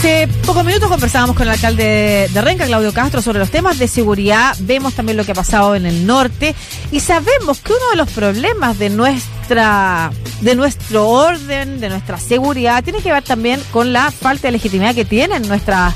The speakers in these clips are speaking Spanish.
Hace pocos minutos conversábamos con el alcalde de Renca, Claudio Castro, sobre los temas de seguridad. Vemos también lo que ha pasado en el norte y sabemos que uno de los problemas de nuestra de nuestro orden, de nuestra seguridad, tiene que ver también con la falta de legitimidad que tiene nuestra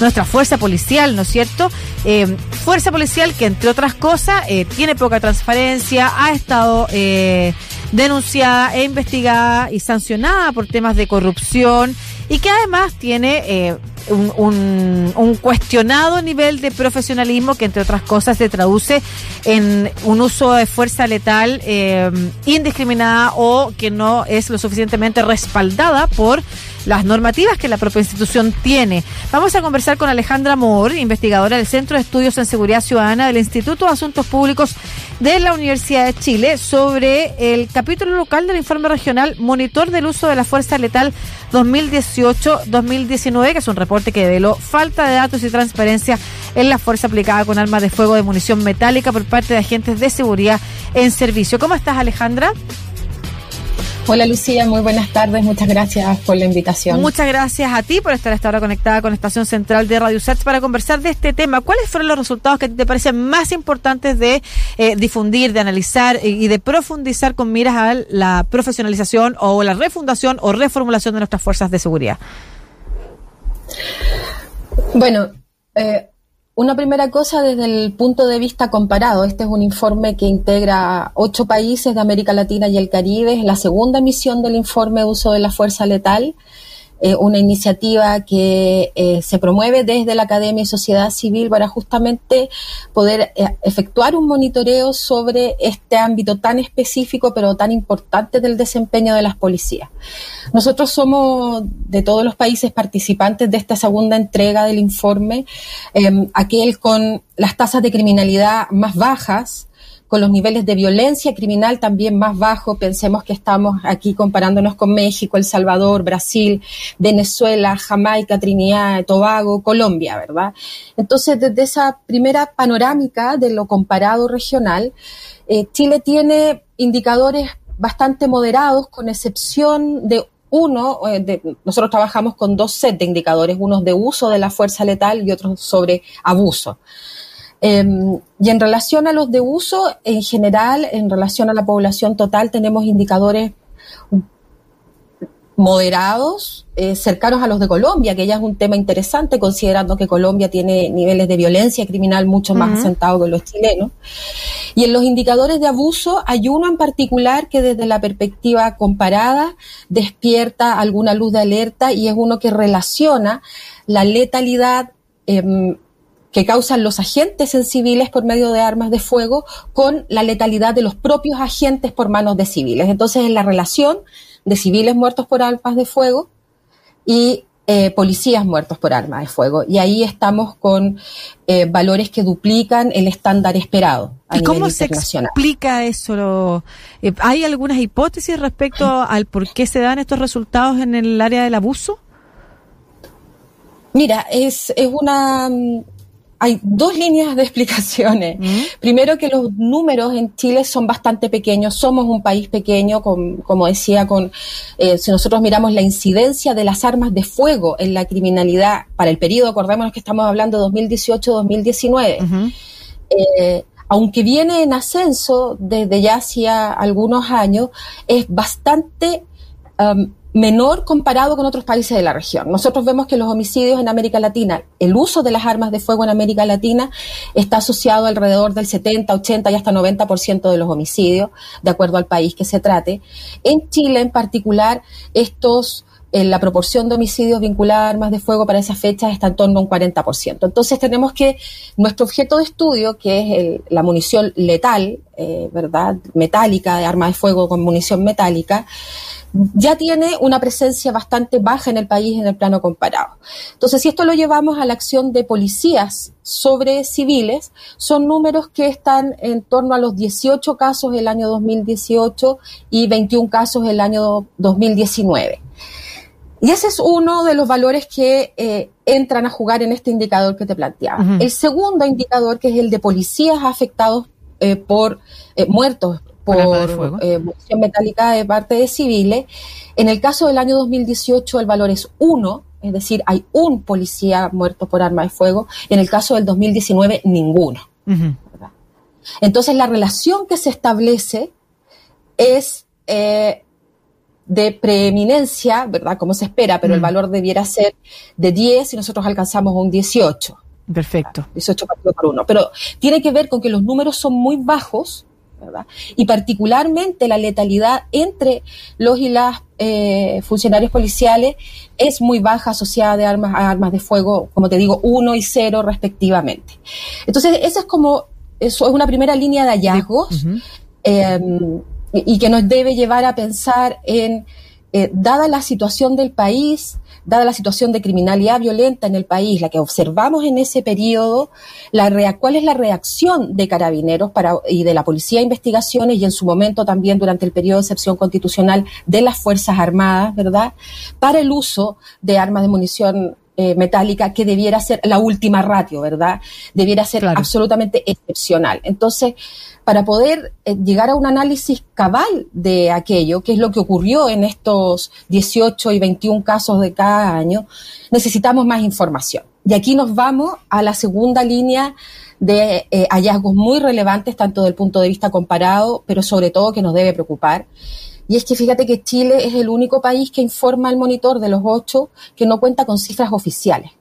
nuestra fuerza policial, ¿no es cierto? Eh, fuerza policial que, entre otras cosas, eh, tiene poca transparencia, ha estado eh, denunciada e investigada y sancionada por temas de corrupción y que además tiene eh, un, un, cuestionado nivel de profesionalismo que entre otras cosas se traduce en un uso de fuerza letal eh, indiscriminada o que no es lo suficientemente respaldada por las normativas que la propia institución tiene. Vamos a conversar con Alejandra Moore, investigadora del Centro de Estudios en Seguridad Ciudadana del Instituto de Asuntos Públicos de la Universidad de Chile, sobre el capítulo local del informe regional Monitor del Uso de la Fuerza Letal 2018-2019, que es un reporte que develó falta de datos y transparencia en la fuerza aplicada con armas de fuego de munición metálica por parte de agentes de seguridad en servicio. ¿Cómo estás, Alejandra? Hola Lucía, muy buenas tardes, muchas gracias por la invitación. Muchas gracias a ti por estar esta hora conectada con Estación Central de Radio Sets para conversar de este tema. ¿Cuáles fueron los resultados que te parecen más importantes de eh, difundir, de analizar y de profundizar con miras a la profesionalización o la refundación o reformulación de nuestras fuerzas de seguridad? Bueno, eh, una primera cosa desde el punto de vista comparado. Este es un informe que integra ocho países de América Latina y el Caribe. Es la segunda emisión del informe de uso de la fuerza letal. Eh, una iniciativa que eh, se promueve desde la Academia y Sociedad Civil para justamente poder eh, efectuar un monitoreo sobre este ámbito tan específico pero tan importante del desempeño de las policías. Nosotros somos de todos los países participantes de esta segunda entrega del informe, aquel con las tasas de criminalidad más bajas, con los niveles de violencia criminal también más bajos. Pensemos que estamos aquí comparándonos con México, El Salvador, Brasil, Venezuela, Jamaica, Trinidad, Tobago, Colombia, ¿verdad? Entonces, desde esa primera panorámica de lo comparado regional, eh, Chile tiene indicadores bastante moderados, con excepción de uno, eh, de, nosotros trabajamos con dos sets de indicadores, unos de uso de la fuerza letal y otros sobre abuso. Em, y en relación a los de uso, en general, en relación a la población total, tenemos indicadores moderados, eh, cercanos a los de Colombia, que ya es un tema interesante, considerando que Colombia tiene niveles de violencia criminal mucho más asentados que los chilenos. Y en los indicadores de abuso hay uno en particular que desde la perspectiva comparada despierta alguna luz de alerta y es uno que relaciona la letalidad eh, que causan los agentes en civiles por medio de armas de fuego con la letalidad de los propios agentes por manos de civiles. Entonces, es la relación de civiles muertos por armas de fuego y eh, policías muertos por armas de fuego. Y ahí estamos con eh, valores que duplican el estándar esperado. A ¿Y cómo se explica eso? Eh, ¿Hay algunas hipótesis respecto al por qué se dan estos resultados en el área del abuso? Mira, es, es una hay dos líneas de explicaciones. Mm. Primero que los números en Chile son bastante pequeños, somos un país pequeño, como decía, con eh, si nosotros miramos la incidencia de las armas de fuego en la criminalidad para el periodo, acordémonos que estamos hablando de 2018-2019. Eh, aunque viene en ascenso desde ya hacía algunos años, es bastante um, menor comparado con otros países de la región. Nosotros vemos que los homicidios en América Latina, el uso de las armas de fuego en América Latina está asociado alrededor del 70, 80 y hasta 90% de los homicidios, de acuerdo al país que se trate. En Chile en particular, estos la proporción de homicidios vinculados a armas de fuego para esa fecha está en torno a un 40%. Entonces tenemos que nuestro objeto de estudio, que es la munición letal, eh, ¿verdad? Metálica, de armas de fuego con munición metálica, ya tiene una presencia bastante baja en el país en el plano comparado. Entonces, si esto lo llevamos a la acción de policías sobre civiles, son números que están en torno a los 18 casos el año 2018 y 21 casos el año 2019. Y ese es uno de los valores que eh, entran a jugar en este indicador que te planteaba. El segundo indicador, que es el de policías afectados eh, por eh, muertos por munición metálica de parte de civiles. En el caso del año 2018 el valor es 1, es decir, hay un policía muerto por arma de fuego, y en el caso del 2019, ninguno. Entonces, la relación que se establece es eh, de preeminencia, ¿verdad? Como se espera, pero el valor debiera ser de 10 y nosotros alcanzamos un 18. Perfecto. 18 partidos por uno. Pero tiene que ver con que los números son muy bajos y particularmente la letalidad entre los y las eh, funcionarios policiales es muy baja asociada de armas a armas de fuego, como te digo, uno y cero respectivamente. Entonces, esa es como, eso es una primera línea de hallazgos y, que nos debe llevar a pensar en, eh, dada la situación del país, dada la situación de criminalidad violenta en el país, la que observamos en ese periodo, la cuál es la reacción de carabineros para, y de la Policía de Investigaciones y en su momento también durante el periodo de excepción constitucional de las Fuerzas Armadas, ¿verdad? Para el uso de armas de munición eh, metálica que debiera ser la última ratio, ¿verdad? Debiera ser absolutamente excepcional. Entonces, para poder eh, llegar a un análisis cabal de aquello, que es lo que ocurrió en estos 18 y 21 casos de cada año, necesitamos más información. Y aquí nos vamos a la segunda línea de eh, hallazgos muy relevantes, tanto desde el punto de vista comparado, pero sobre todo que nos debe preocupar, y es que fíjate que Chile es el único país que informa al monitor de los ocho que no cuenta con cifras oficiales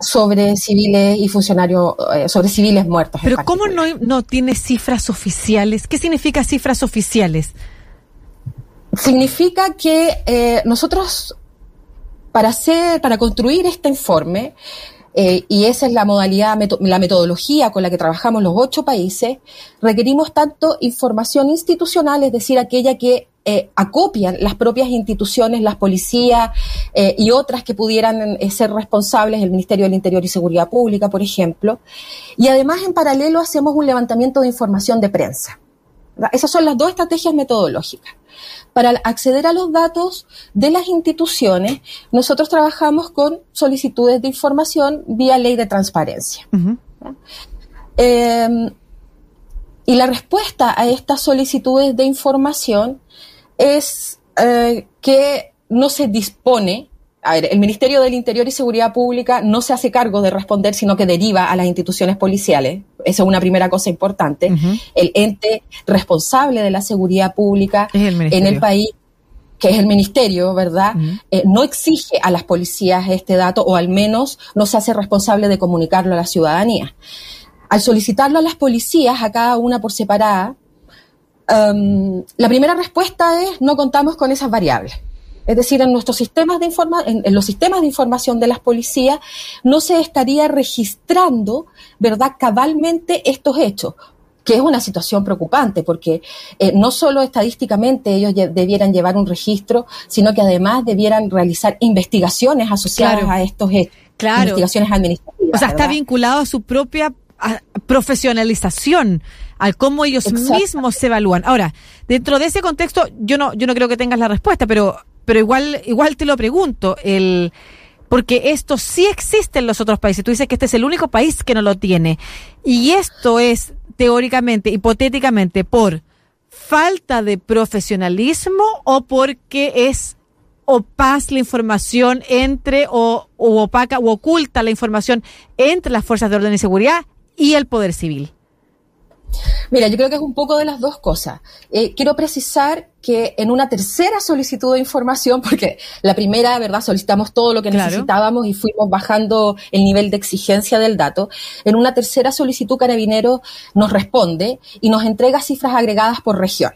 sobre civiles y funcionarios, eh, sobre civiles muertos. Pero ¿cómo no, no tiene cifras oficiales? ¿Qué significa cifras oficiales? Significa que eh, nosotros, para hacer, para construir este informe, eh, y esa es la modalidad, la metodología con la que trabajamos los ocho países, requerimos tanto información institucional, es decir, aquella que eh, acopian las propias instituciones, las policías eh, y otras que pudieran ser responsables, el Ministerio del Interior y Seguridad Pública, por ejemplo. Y además, en paralelo, hacemos un levantamiento de información de prensa. Esas son las dos estrategias metodológicas. Para acceder a los datos de las instituciones, nosotros trabajamos con solicitudes de información vía ley de transparencia. Em, y la respuesta a estas solicitudes de información es eh, que no se dispone a ver, el Ministerio del Interior y Seguridad Pública no se hace cargo de responder, sino que deriva a las instituciones policiales. Esa es una primera cosa importante. El ente responsable de la seguridad pública en el país, que es el Ministerio, ¿verdad? Eh, no exige a las policías este dato, o al menos no se hace responsable de comunicarlo a la ciudadanía. Al solicitarlo a las policías, a cada una por separada, um, la primera respuesta es no contamos con esas variables. Es decir, en nuestros sistemas de informa en, los sistemas de información de las policías no se estaría registrando, ¿verdad?, cabalmente estos hechos que es una situación preocupante porque eh, no solo estadísticamente ellos debieran llevar un registro, sino que además debieran realizar investigaciones asociadas a estos hechos, claro. investigaciones administrativas. O sea, está vinculado a su propia profesionalización, al cómo ellos mismos se evalúan. Ahora, dentro de ese contexto, yo no, yo no creo que tengas la respuesta, pero pero igual, igual te lo pregunto, el, porque esto sí existe en los otros países. Tú dices que este es el único país que no lo tiene. Y esto es teóricamente, hipotéticamente, por falta de profesionalismo o porque es opaz la información entre o, o opaca o oculta la información entre las fuerzas de orden y seguridad y el poder civil. Mira, yo creo que es un poco de las dos cosas. Eh, quiero precisar que en una tercera solicitud de información, porque la primera, ¿verdad? Solicitamos todo lo que necesitábamos y fuimos bajando el nivel de exigencia del dato. En una tercera solicitud, Carabinero nos responde y nos entrega cifras agregadas por región.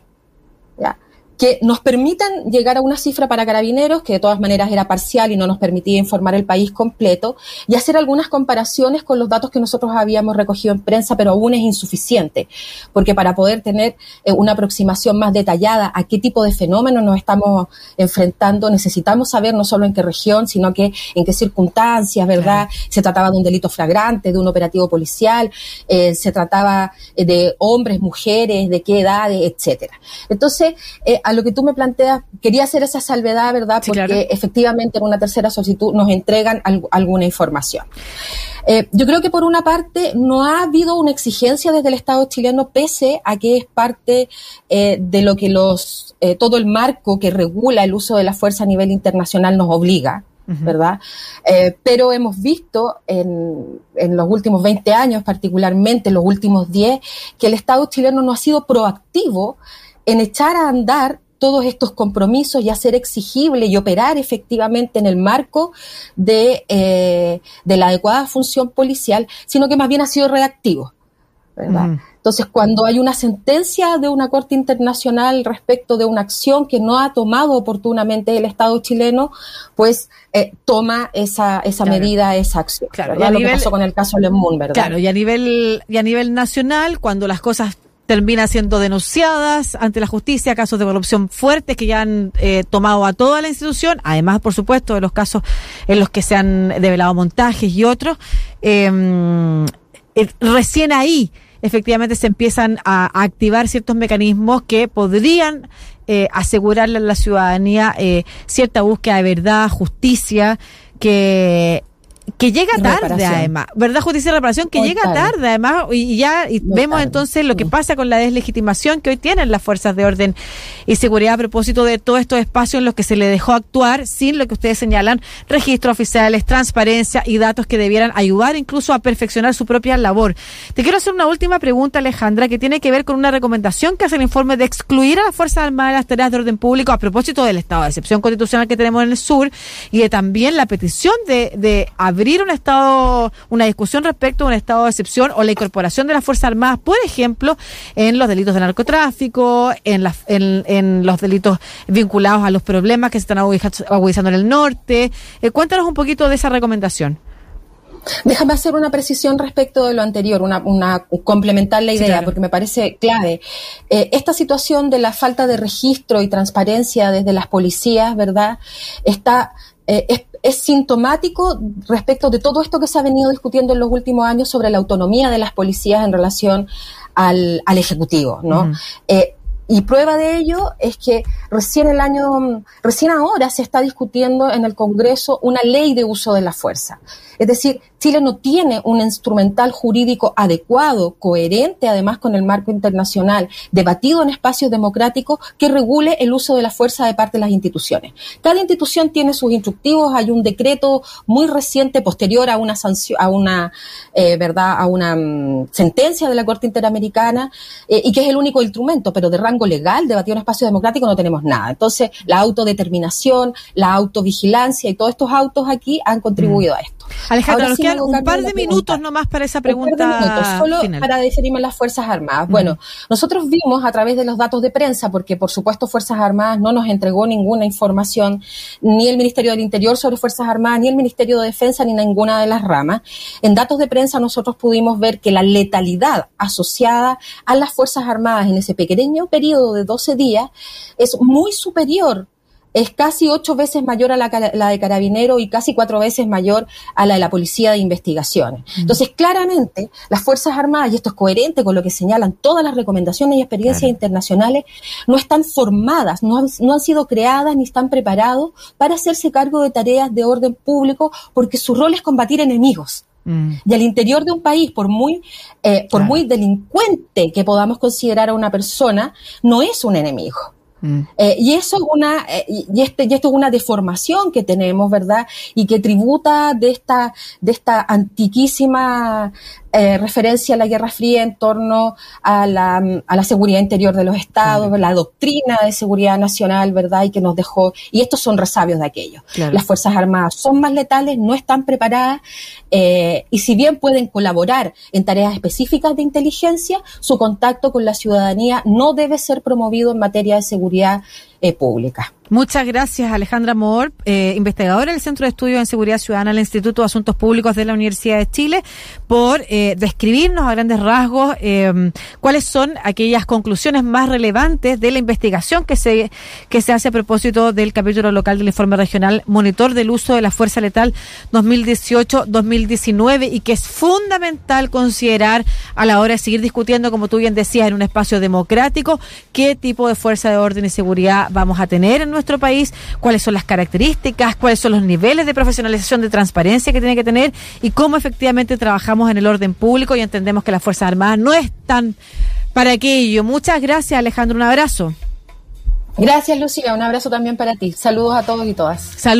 ¿ya? Que nos permitan llegar a una cifra para carabineros, que de todas maneras era parcial y no nos permitía informar el país completo, y hacer algunas comparaciones con los datos que nosotros habíamos recogido en prensa, pero aún es insuficiente, porque para poder tener eh, una aproximación más detallada a qué tipo de fenómenos nos estamos enfrentando, necesitamos saber no solo en qué región, sino que en qué circunstancias, ¿verdad? Se trataba de un delito flagrante, de un operativo policial, eh, se trataba eh, de hombres, mujeres, de qué edades, etcétera. Entonces, a lo que tú me planteas, quería hacer esa salvedad, ¿verdad? Porque efectivamente en una tercera solicitud nos entregan alguna información. Eh, yo creo que por una parte no ha habido una exigencia desde el Estado chileno, pese a que es parte eh, de lo que los eh, todo el marco que regula el uso de la fuerza a nivel internacional nos obliga. ¿verdad? Eh, pero hemos visto en, en, los últimos 20 años, particularmente en los últimos 10, que el Estado chileno no ha sido proactivo en echar a andar todos estos compromisos y hacer exigible y operar efectivamente en el marco de, eh, de la adecuada función policial, sino que más bien ha sido reactivo. ¿verdad? Entonces, cuando hay una sentencia de una Corte Internacional respecto de una acción que no ha tomado oportunamente el Estado chileno, pues eh, toma esa, esa medida, esa acción. Claro, Lo que pasó con el caso Lemún, ¿verdad? Claro, y a nivel, y a nivel nacional, cuando las cosas terminan siendo denunciadas ante la justicia, casos de corrupción fuertes que ya han eh, tomado a toda la institución, además, por supuesto, de los casos en los que se han develado montajes y otros, em, eh, recién ahí efectivamente se empiezan a, activar ciertos mecanismos que podrían eh, asegurarle a la ciudadanía eh, cierta búsqueda de verdad, justicia, que que llega tarde además, ¿verdad? Justicia y reparación que llega tarde. además y ya y vemos entonces lo que pasa con la deslegitimación que hoy tienen las fuerzas de orden y seguridad a propósito de todos estos espacios en los que se le dejó actuar sin lo que ustedes señalan, registros oficiales, transparencia y datos que debieran ayudar incluso a perfeccionar su propia labor. Te quiero hacer una última pregunta, Alejandra, que tiene que ver con una recomendación que hace el informe de excluir a las Fuerzas Armadas de las tareas de orden público a propósito del estado de excepción constitucional que tenemos en el sur y de también la petición de, de abrir un estado, una discusión respecto a un estado de excepción o la incorporación de las Fuerzas Armadas, por ejemplo, en los delitos de narcotráfico, en, en, los delitos vinculados a los problemas que se están agudizando en el norte. Eh, cuéntanos un poquito de esa recomendación. Déjame hacer una precisión respecto de lo anterior, una, una complementar la idea, porque me parece clave. Eh, esta situación de la falta de registro y transparencia desde las policías, ¿verdad? Está eh, es, sintomático respecto de todo esto que se ha venido discutiendo en los últimos años sobre la autonomía de las policías en relación al, al Ejecutivo, ¿no? Y prueba de ello es que recién el año, recién ahora se está discutiendo en el Congreso una ley de uso de la fuerza. Es decir, Chile no tiene un instrumental jurídico adecuado, coherente además con el marco internacional, debatido en espacios democráticos que regule el uso de la fuerza de parte de las instituciones. Cada institución tiene sus instructivos, hay un decreto muy reciente posterior a una sanción, a una, eh, verdad, a una mm, sentencia de la Corte Interamericana eh, y que es el único instrumento, pero de rango legal, debatido en espacio democrático no tenemos nada. Entonces, la autodeterminación, la autovigilancia y todos estos autos aquí han contribuido a esto. Alejandra, nos quedan un par de minutos nomás para esa pregunta. solo para definirme las Fuerzas Armadas. Bueno, nosotros vimos a través de los datos de prensa, porque por supuesto Fuerzas Armadas no nos entregó ninguna información, ni el Ministerio del Interior sobre Fuerzas Armadas, ni el Ministerio de Defensa, ni ninguna de las ramas. En datos de prensa nosotros pudimos ver que la letalidad asociada a las Fuerzas Armadas en ese pequeño periodo de 12 días es muy superior es casi ocho veces mayor a la, de carabinero y casi cuatro veces mayor a la de la policía de investigaciones. Mm. Entonces, claramente, las Fuerzas Armadas, y esto es coherente con lo que señalan todas las recomendaciones y experiencias internacionales, no están formadas, no han, no han sido creadas ni están preparados para hacerse cargo de tareas de orden público porque su rol es combatir enemigos. Mm. Y al interior de un país, por muy, eh, por muy delincuente que podamos considerar a una persona, no es un enemigo. Mm. Eh, y eso es una, eh, y, este, y esto es una deformación que tenemos, ¿verdad? Y que tributa de esta, de esta antiquísima eh, referencia a la Guerra Fría en torno a la, a la seguridad interior de los estados, la doctrina de seguridad nacional, ¿verdad? Y que nos dejó, y estos son resabios de aquello. Las Fuerzas Armadas son más letales, no están preparadas, eh, y si bien pueden colaborar en tareas específicas de inteligencia, su contacto con la ciudadanía no debe ser promovido en materia de seguridad eh. Muchas gracias, Alejandra Moore, eh, investigadora del Centro de Estudios en Seguridad Ciudadana del Instituto de Asuntos Públicos de la Universidad de Chile, por eh, describirnos a grandes rasgos eh, cuáles son aquellas conclusiones más relevantes de la investigación que se, que se hace a propósito del capítulo local del informe regional Monitor del Uso de la Fuerza Letal 2018-2019 y que es fundamental considerar a la hora de seguir discutiendo, como tú bien decías, en un espacio democrático, qué tipo de fuerza de orden y seguridad vamos a tener en nuestro país, cuáles son las características, cuáles son los niveles de profesionalización, de transparencia que tiene que tener y cómo efectivamente trabajamos en el orden público y entendemos que las Fuerzas Armadas no están para aquello. Muchas gracias, Alejandro. Un abrazo. Gracias, Lucía. Un abrazo también para ti. Saludos a todos y todas. Saludos.